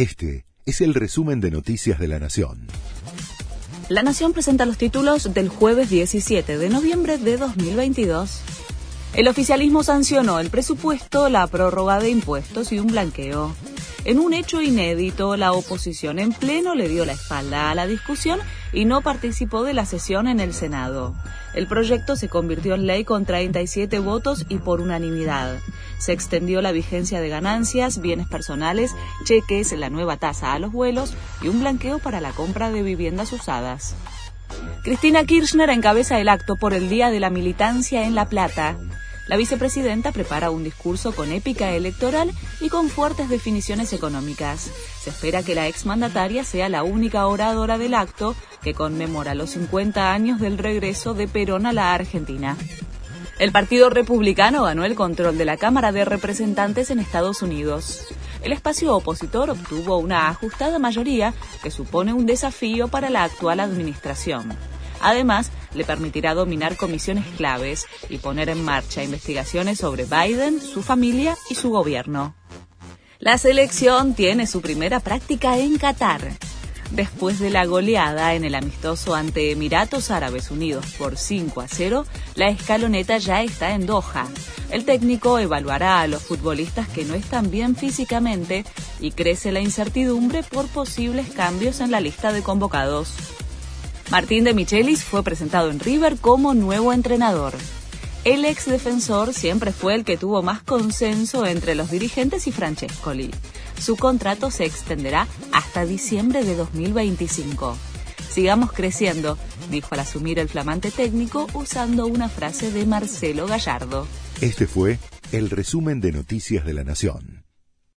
Este es el resumen de Noticias de la Nación. La Nación presenta los títulos del jueves 17 de noviembre de 2022. El oficialismo sancionó el presupuesto, la prórroga de impuestos y un blanqueo. En un hecho inédito, la oposición en pleno le dio la espalda a la discusión y no participó de la sesión en el Senado. El proyecto se convirtió en ley con 37 votos y por unanimidad. Se extendió la vigencia de ganancias, bienes personales, cheques, la nueva tasa a los vuelos y un blanqueo para la compra de viviendas usadas. Cristina Kirchner encabeza el acto por el Día de la Militancia en La Plata. La vicepresidenta prepara un discurso con épica electoral y con fuertes definiciones económicas. Se espera que la exmandataria sea la única oradora del acto que conmemora los 50 años del regreso de Perón a la Argentina. El Partido Republicano ganó el control de la Cámara de Representantes en Estados Unidos. El espacio opositor obtuvo una ajustada mayoría que supone un desafío para la actual administración. Además, le permitirá dominar comisiones claves y poner en marcha investigaciones sobre Biden, su familia y su gobierno. La selección tiene su primera práctica en Qatar. Después de la goleada en el amistoso ante Emiratos Árabes Unidos por 5 a 0, la escaloneta ya está en Doha. El técnico evaluará a los futbolistas que no están bien físicamente y crece la incertidumbre por posibles cambios en la lista de convocados. Martín de Michelis fue presentado en River como nuevo entrenador. El ex defensor siempre fue el que tuvo más consenso entre los dirigentes y Francescoli. Su contrato se extenderá hasta diciembre de 2025. Sigamos creciendo, dijo al asumir el flamante técnico usando una frase de Marcelo Gallardo. Este fue el resumen de Noticias de la Nación.